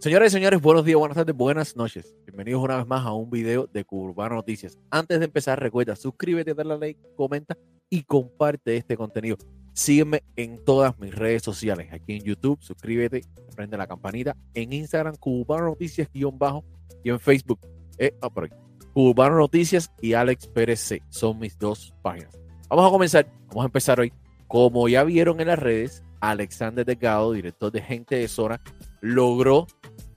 Señoras y señores, buenos días, buenas tardes, buenas noches. Bienvenidos una vez más a un video de Curbano Noticias. Antes de empezar, recuerda, suscríbete, dale like, comenta y comparte este contenido. Sígueme en todas mis redes sociales. Aquí en YouTube, suscríbete, prende la campanita. En Instagram, Cubano Noticias guion bajo. Y en Facebook, eh, por aquí, Cubano Noticias y Alex Pérez C. Son mis dos páginas. Vamos a comenzar. Vamos a empezar hoy. Como ya vieron en las redes, Alexander Delgado, director de Gente de Zona, logró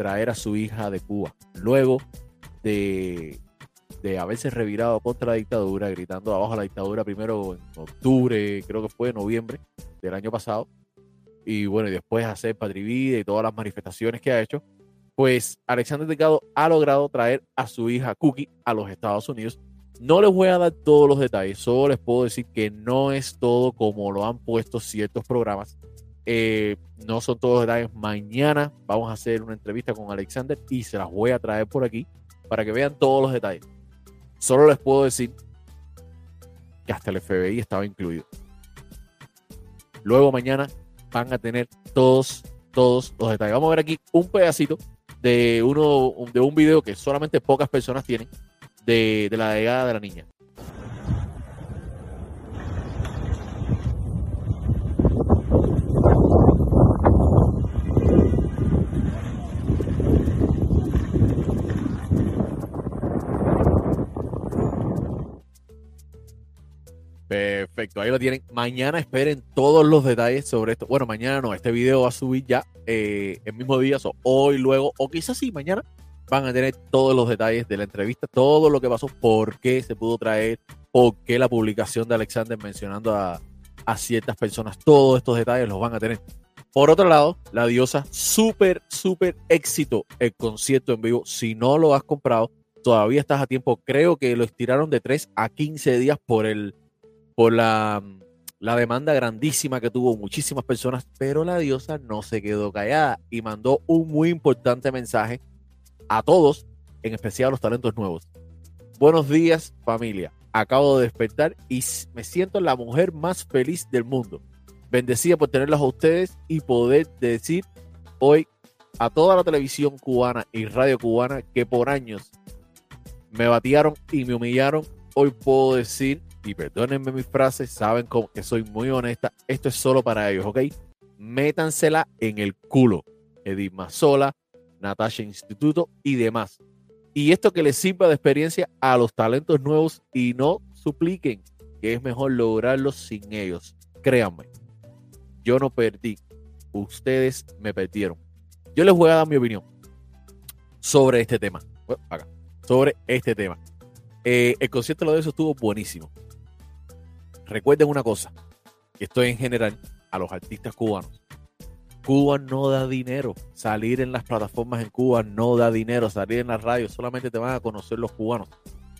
traer a su hija de Cuba. Luego de, de haberse revirado contra la dictadura, gritando abajo la dictadura primero en octubre, creo que fue noviembre del año pasado, y bueno, y después hacer Patrivida y todas las manifestaciones que ha hecho, pues Alexander Delgado ha logrado traer a su hija Cookie a los Estados Unidos. No les voy a dar todos los detalles, solo les puedo decir que no es todo como lo han puesto ciertos programas eh, no son todos detalles. Mañana vamos a hacer una entrevista con Alexander y se las voy a traer por aquí para que vean todos los detalles. Solo les puedo decir que hasta el FBI estaba incluido. Luego mañana van a tener todos, todos los detalles. Vamos a ver aquí un pedacito de uno de un video que solamente pocas personas tienen de, de la llegada de la niña. Perfecto, ahí lo tienen. Mañana esperen todos los detalles sobre esto. Bueno, mañana no, este video va a subir ya eh, el mismo día, o hoy, luego, o quizás sí, mañana van a tener todos los detalles de la entrevista, todo lo que pasó, por qué se pudo traer, por qué la publicación de Alexander mencionando a, a ciertas personas, todos estos detalles los van a tener. Por otro lado, la diosa, súper, súper éxito el concierto en vivo. Si no lo has comprado, todavía estás a tiempo. Creo que lo estiraron de 3 a 15 días por el por la, la demanda grandísima que tuvo muchísimas personas, pero la diosa no se quedó callada y mandó un muy importante mensaje a todos, en especial a los talentos nuevos. Buenos días familia, acabo de despertar y me siento la mujer más feliz del mundo. Bendecida por tenerlos a ustedes y poder decir hoy a toda la televisión cubana y radio cubana que por años me batearon y me humillaron. Hoy puedo decir y perdónenme mis frases, saben que soy muy honesta, esto es solo para ellos, ¿ok? Métansela en el culo. Edith Mazola, Natasha Instituto y demás. Y esto que les sirva de experiencia a los talentos nuevos y no supliquen que es mejor lograrlo sin ellos. Créanme, yo no perdí, ustedes me perdieron. Yo les voy a dar mi opinión sobre este tema. sobre este tema. Eh, el concierto de eso estuvo buenísimo. Recuerden una cosa, esto en general a los artistas cubanos. Cuba no da dinero. Salir en las plataformas en Cuba no da dinero. Salir en la radio solamente te van a conocer los cubanos.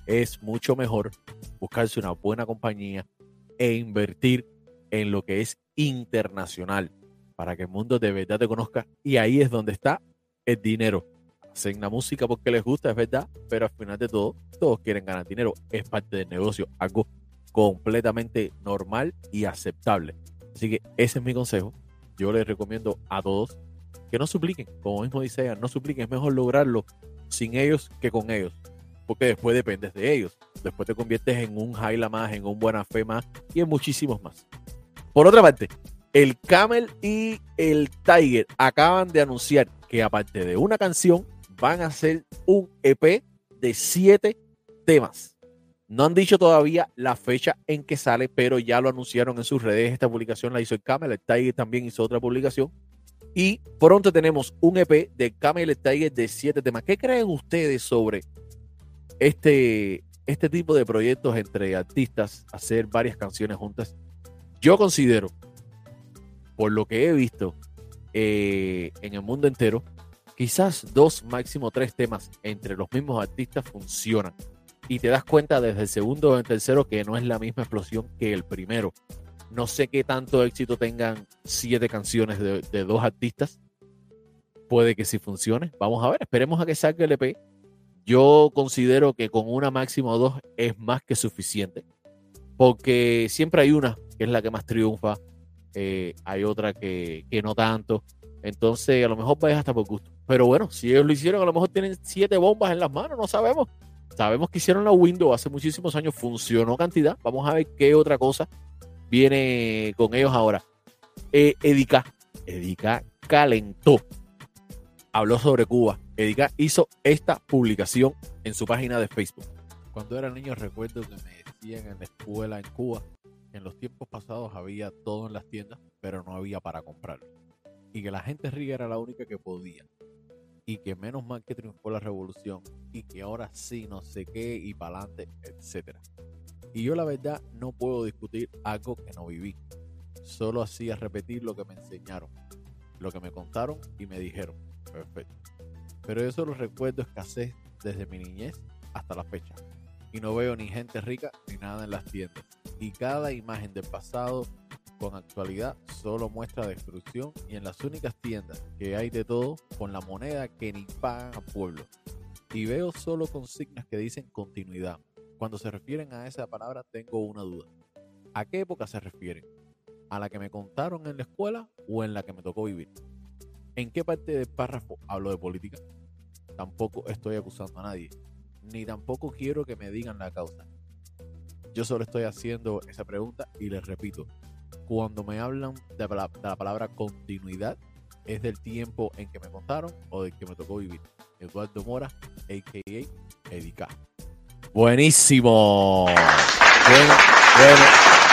Es mucho mejor buscarse una buena compañía e invertir en lo que es internacional para que el mundo de verdad te conozca. Y ahí es donde está el dinero. Hacen la música porque les gusta, es verdad, pero al final de todo, todos quieren ganar dinero. Es parte del negocio, algo completamente normal y aceptable. Así que ese es mi consejo. Yo les recomiendo a todos que no supliquen, como mismo dice no supliquen, es mejor lograrlo sin ellos que con ellos, porque después dependes de ellos. Después te conviertes en un Jaila más, en un Buena Fe más y en muchísimos más. Por otra parte, el Camel y el Tiger acaban de anunciar que aparte de una canción, van a hacer un EP de siete temas. No han dicho todavía la fecha en que sale, pero ya lo anunciaron en sus redes. Esta publicación la hizo el Camel, el Tiger también hizo otra publicación. Y pronto tenemos un EP de Camel el Tiger de siete temas. ¿Qué creen ustedes sobre este, este tipo de proyectos entre artistas, hacer varias canciones juntas? Yo considero, por lo que he visto eh, en el mundo entero, quizás dos, máximo tres temas entre los mismos artistas funcionan y te das cuenta desde el segundo o el tercero que no es la misma explosión que el primero. No sé qué tanto éxito tengan siete canciones de, dos artistas. Puede que sí funcione. Vamos a ver, esperemos a que salga el EP. Yo considero que con una máxima o dos es más que suficiente. Porque siempre hay una que es la que más triunfa. Eh, hay otra que, que no tanto. Entonces, a lo mejor vayas hasta por gusto. Pero bueno, si ellos lo hicieron, a lo mejor tienen siete bombas en las manos, no sabemos. Sabemos que hicieron la Windows hace muchísimos años, funcionó cantidad. Vamos a ver qué otra cosa viene con ellos ahora. Eh, Edica, calentó. Habló sobre Cuba. Edica hizo esta publicación en su página de Facebook. Cuando era niño recuerdo que me decían en la escuela en Cuba en los tiempos pasados había todo en las tiendas, pero no había para comprarlo. Y que la gente rica era la única que podía. Y que menos mal que triunfó la revolución. Y que ahora sí, no sé qué, y para adelante, etc. Y yo la verdad no puedo discutir algo que no viví. Solo hacía repetir lo que me enseñaron, lo que me contaron y me dijeron. Perfecto. Pero yo solo recuerdo escasez desde mi niñez hasta la fecha y no veo ni gente rica ni nada en las tiendas. Y cada imagen del pasado con actualidad solo muestra destrucción y en las únicas tiendas que hay de todo con la moneda que ni pagan a pueblo. Y veo solo consignas que dicen continuidad. Cuando se refieren a esa palabra tengo una duda. ¿A qué época se refieren? ¿A la que me contaron en la escuela o en la que me tocó vivir? ¿En qué parte del párrafo hablo de política? Tampoco estoy acusando a nadie ni tampoco quiero que me digan la causa. Yo solo estoy haciendo esa pregunta y les repito, cuando me hablan de la, palabra continuidad, es del tiempo en que me contaron o del que me tocó vivir. Eduardo Mora, a.k.a. Edica. Buenísimo. Bueno, bueno.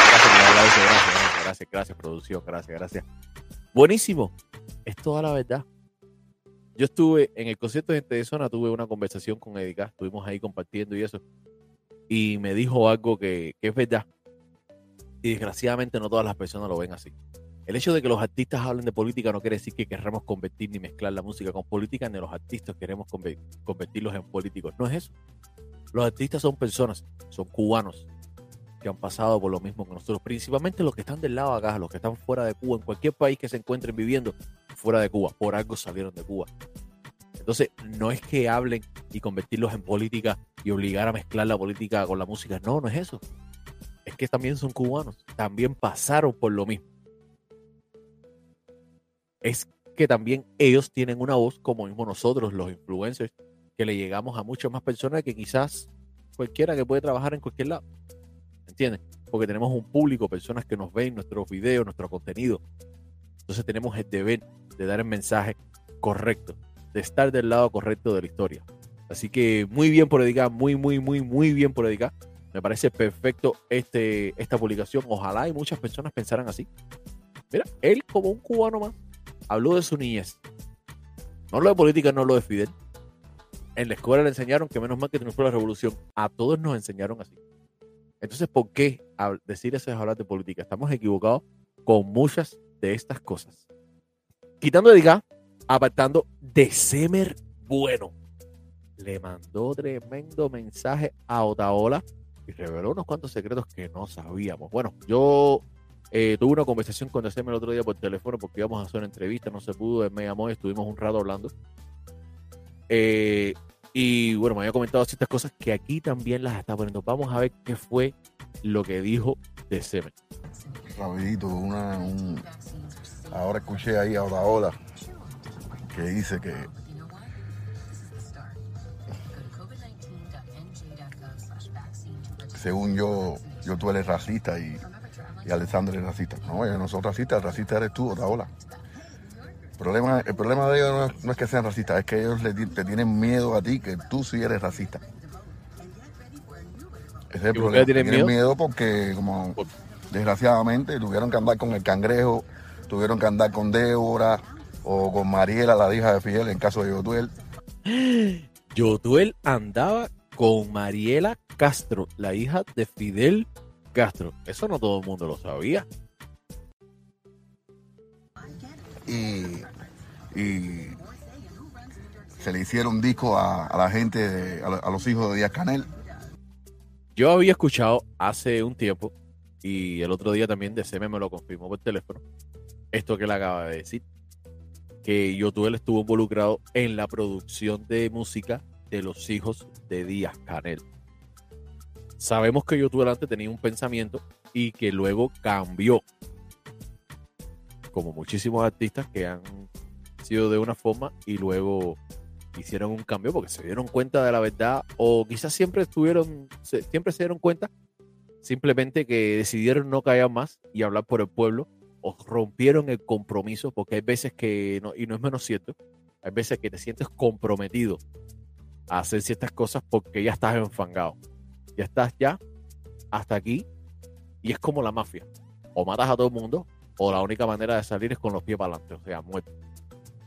Gracias, gracias, gracias, gracias, producción, gracias, gracias. Buenísimo. Es toda la verdad. Yo estuve en el concierto de Gente de Zona, tuve una conversación con Edica, estuvimos ahí compartiendo y eso, y me dijo algo que, es verdad. Y desgraciadamente no todas las personas lo ven así. El hecho de que los artistas hablen de política no quiere decir que querramos convertir ni mezclar la música con política, ni los artistas queremos convertirlos en políticos. No es eso. Los artistas son personas, son cubanos que han pasado por lo mismo que nosotros, principalmente los que están del lado acá, los que están fuera de Cuba, en cualquier país que se encuentren viviendo, fuera de Cuba, por algo salieron de Cuba. Entonces, no es que hablen y convertirlos en política y obligar a mezclar la política con la música, no, no es eso. Es que también son cubanos, también pasaron por lo mismo. Es que también ellos tienen una voz como mismo nosotros, los influencers, que le llegamos a muchas más personas que quizás cualquiera que puede trabajar en cualquier lado. ¿Entiendes? Porque tenemos un público, personas que nos ven nuestros videos, nuestro contenido. Entonces tenemos el deber de dar el mensaje correcto, de estar del lado correcto de la historia. Así que muy bien por dedicar, muy, muy, muy, muy bien por dedicar. Me parece perfecto este, esta publicación. Ojalá y muchas personas pensaran así. Mira, él como un cubano más habló de su niñez. No lo de política, no lo de Fidel. En la escuela le enseñaron que menos mal que triunfó la revolución. A todos nos enseñaron así. Entonces, ¿por qué decir eso es hablar de política? Estamos equivocados con muchas de estas cosas. Quitando de acá, apartando de Semer Bueno. Le mandó tremendo mensaje a Otaola y reveló unos cuantos secretos que no sabíamos. Bueno, yo eh, tuve una conversación con Semer el otro día por teléfono porque íbamos a hacer una entrevista, no se pudo, me llamó y estuvimos un rato hablando. Eh, y bueno, me había comentado ciertas cosas que aquí también las está poniendo. Vamos a ver qué fue lo que dijo de Semen. Rapidito, una, ahora escuché ahí a Ola que dice que según yo, yo tú eres racista y, y Alessandro es racista. No, yo no soy racista, el racista eres tú, Otaola. El problema, el problema de ellos no es, que sean racistas, es que ellos te tienen miedo a ti, que tú sí eres racista. Ese es el problema. Tienen, miedo? porque, como desgraciadamente, tuvieron que andar con el cangrejo, tuvieron que andar con Débora o con Mariela, la hija de Fidel, en caso de Yotuel. Yotuel andaba con Mariela Castro, la hija de Fidel Castro. Eso no todo el mundo lo sabía y, se le hicieron disco a, la gente, a, los hijos de Díaz Canel. Yo había escuchado hace un tiempo y el otro día también de CM me lo confirmó por teléfono, esto que él acaba de decir, que Yotuel estuvo involucrado en la producción de música de los hijos de Díaz Canel. Sabemos que Yotuel antes tenía un pensamiento y que luego cambió como muchísimos artistas que han sido de una forma y luego hicieron un cambio porque se dieron cuenta de la verdad o quizás siempre estuvieron, siempre se dieron cuenta, simplemente que decidieron no callar más y hablar por el pueblo o rompieron el compromiso porque hay veces que, no, y no es menos cierto, hay veces que te sientes comprometido hacer ciertas cosas porque ya estás enfangado, ya estás ya hasta aquí y es como la mafia, o matas a todo el mundo o la única manera de salir es con los pies para adelante, o sea, muerto.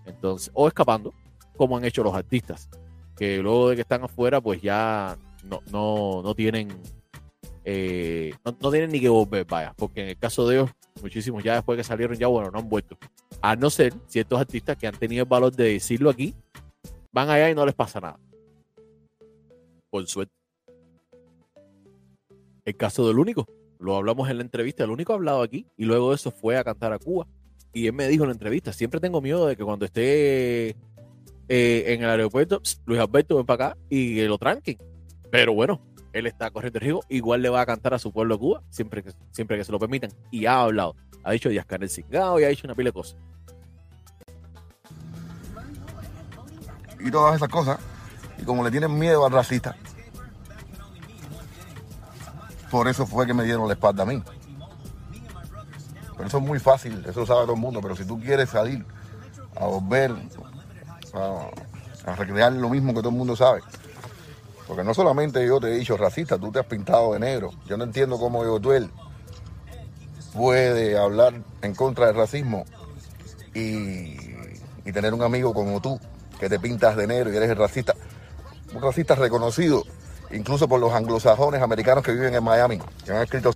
Entonces, o escapando, como han hecho los artistas, que luego de que están afuera, pues ya no, no, no tienen eh, no, tienen ni que volver, vaya, porque en el caso de ellos, muchísimos ya después que salieron, ya bueno, no han vuelto. A no ser ciertos artistas que han tenido el valor de decirlo aquí, van allá y no les pasa nada. Por suerte. El caso del único, lo hablamos en la entrevista, el único ha hablado aquí y luego de eso fue a cantar a Cuba. Y él me dijo en la entrevista, siempre tengo miedo de que cuando esté eh, en el aeropuerto, Luis Alberto ven para acá y lo tranquen. Pero bueno, él está corriendo riesgo, igual le va a cantar a su pueblo Cuba, siempre que, siempre que se lo permitan. Y ha hablado, ha dicho Díaz Canel Cingado y ha dicho una pila de cosas. Y todas esas cosas, y como le tienen miedo al racista, por eso fue que me dieron la espalda a mí. Pero eso es muy fácil, eso lo sabe todo el mundo, pero si tú quieres salir a volver a, recrear lo mismo que todo el mundo sabe, porque no solamente yo te he dicho racista, tú te has pintado de negro. Yo no entiendo cómo Yotuel puede hablar en contra del racismo y, tener un amigo como tú que te pintas de negro y eres el racista. Un racista reconocido incluso por los anglosajones americanos que viven en Miami, que han escrito...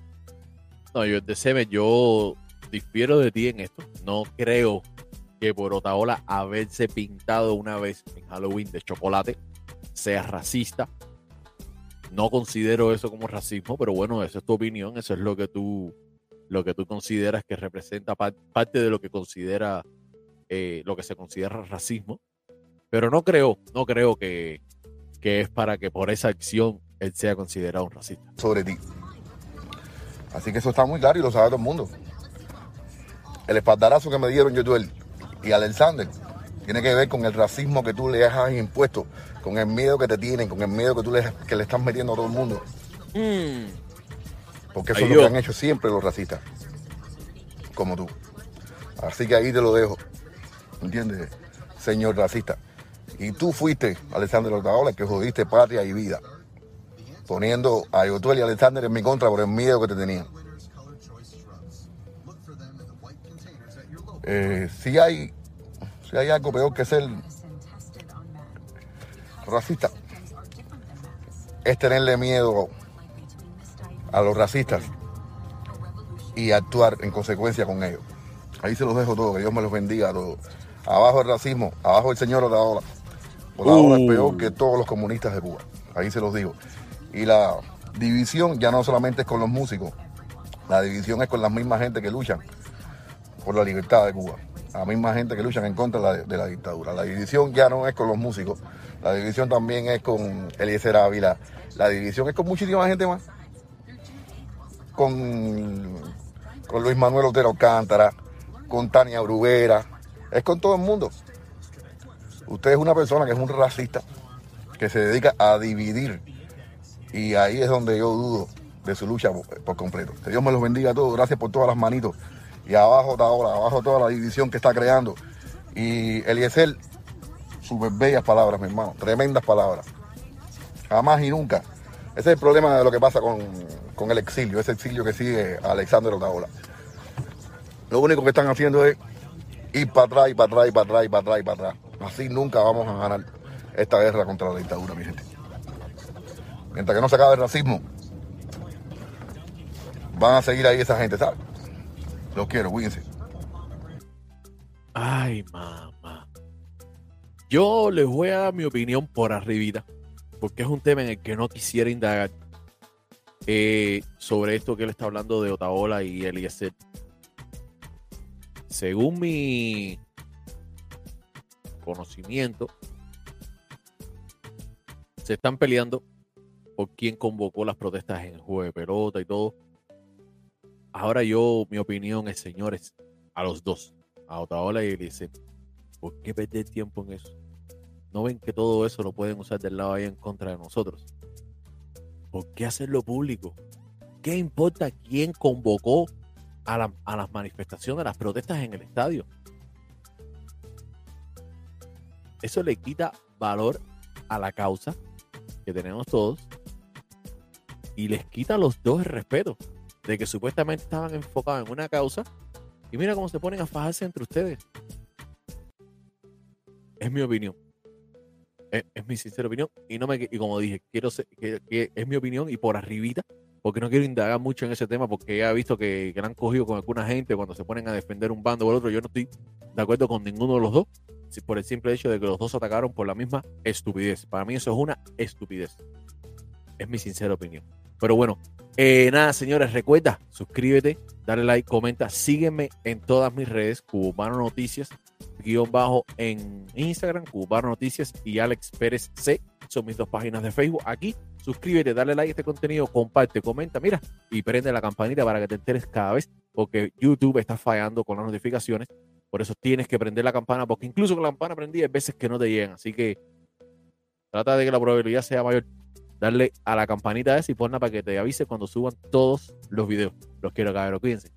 No, yo, de yo difiero de ti en esto. No creo que por Otaola haberse pintado una vez en Halloween de chocolate sea racista. No considero eso como racismo, pero bueno, esa es tu opinión, eso es lo que tú, lo que tú consideras que representa parte de lo que considera, eh, lo que se considera racismo. Pero no creo, no creo que, que es para que por esa acción él sea considerado un racista. Sobre ti. Así que eso está muy claro y lo sabe todo el mundo. El espaldarazo que me dieron yo y Alexander tiene que ver con el racismo que tú le has impuesto con el miedo que te tienen, con el miedo que tú le, que le estás metiendo a todo el mundo. Mm. Porque eso es lo que han hecho siempre los racistas, como tú. Así que ahí te lo dejo, ¿entiendes, señor racista? Y tú fuiste, Alexander Otaola, que jodiste patria y vida, poniendo a Yotuel y Alexander en mi contra por el miedo que te tenían. Eh, si hay si hay algo peor que ser racista es tenerle miedo a los racistas y actuar en consecuencia con ellos. Ahí se los dejo todo, que Dios me los bendiga a todos. Abajo el racismo, abajo el señor Otaola. Otaola es peor que todos los comunistas de Cuba. Ahí se los digo. Y la división ya no solamente es con los músicos, la división es con las mismas gente que luchan por la libertad de Cuba. La misma gente que luchan en contra de la, dictadura. La división ya no es con los músicos, la división también es con Eliezer Ávila. La división es con muchísima gente más. Con, con Luis Manuel Otero Cántara, con Tania Bruguera. Es con todo el mundo. Usted es una persona que es un racista, que se dedica a dividir. Y ahí es donde yo dudo de su lucha por, completo. Que Dios me los bendiga a todos. Gracias por todas las manitos. Y abajo está ahora, abajo toda la división que está creando. Y Eliezer súper bellas palabras, mi hermano, tremendas palabras. Jamás y nunca. Ese es el problema de lo que pasa con, el exilio, ese exilio que sigue Alexander Otaola. Lo único que están haciendo es ir para atrás y para atrás y para atrás y para atrás y para atrás. Así nunca vamos a ganar esta guerra contra la dictadura, mi gente. Mientras que no se acabe el racismo, van a seguir ahí esa gente, ¿sabes? Los quiero, cuídense. Ay, mamá. Yo les voy a dar mi opinión por arribita, porque es un tema en el que no quisiera indagar eh, sobre esto que él está hablando de Otaola y Eliezer. Según mi conocimiento, se están peleando por quién convocó las protestas en juego de pelota y todo. Ahora yo, mi opinión es, señores, a los dos, a Otaola y Eliezer ¿Por qué perder tiempo en eso? ¿No ven que todo eso lo pueden usar del lado ahí en contra de nosotros? ¿Por qué hacerlo público? ¿Qué importa quién convocó a las manifestaciones, a las protestas en el estadio? Eso le quita valor a la causa que tenemos todos y les quita a los dos el respeto de que supuestamente estaban enfocados en una causa y mira cómo se ponen a fajarse entre ustedes. Es mi opinión. Es, mi sincera opinión y no me y como dije, quiero ser- que, es mi opinión y por arribita porque no quiero indagar mucho en ese tema porque ya he visto que, que la han cogido con alguna gente cuando se ponen a defender un bando o el otro. Yo no estoy de acuerdo con ninguno de los dos por el simple hecho de que los dos atacaron por la misma estupidez. Para mí eso es una estupidez. Es mi sincera opinión. Pero bueno, eh, nada, señores, recuerda, suscríbete, dale like, comenta, sígueme en todas mis redes, Cubano Noticias, guion bajo en Instagram, Cubano Noticias y Alex Pérez C. Son mis dos páginas de Facebook. Aquí, suscríbete, dale like a este contenido, comparte, comenta, mira, y prende la campanita para que te enteres cada vez, porque YouTube está fallando con las notificaciones. Por eso tienes que prender la campana, porque incluso con la campana prendida hay veces que no te llegan. Así que trata de que la probabilidad sea mayor. Darle a la campanita esa y ponla para que te avise cuando suban todos los videos. Los quiero, cabrón. Cuídense.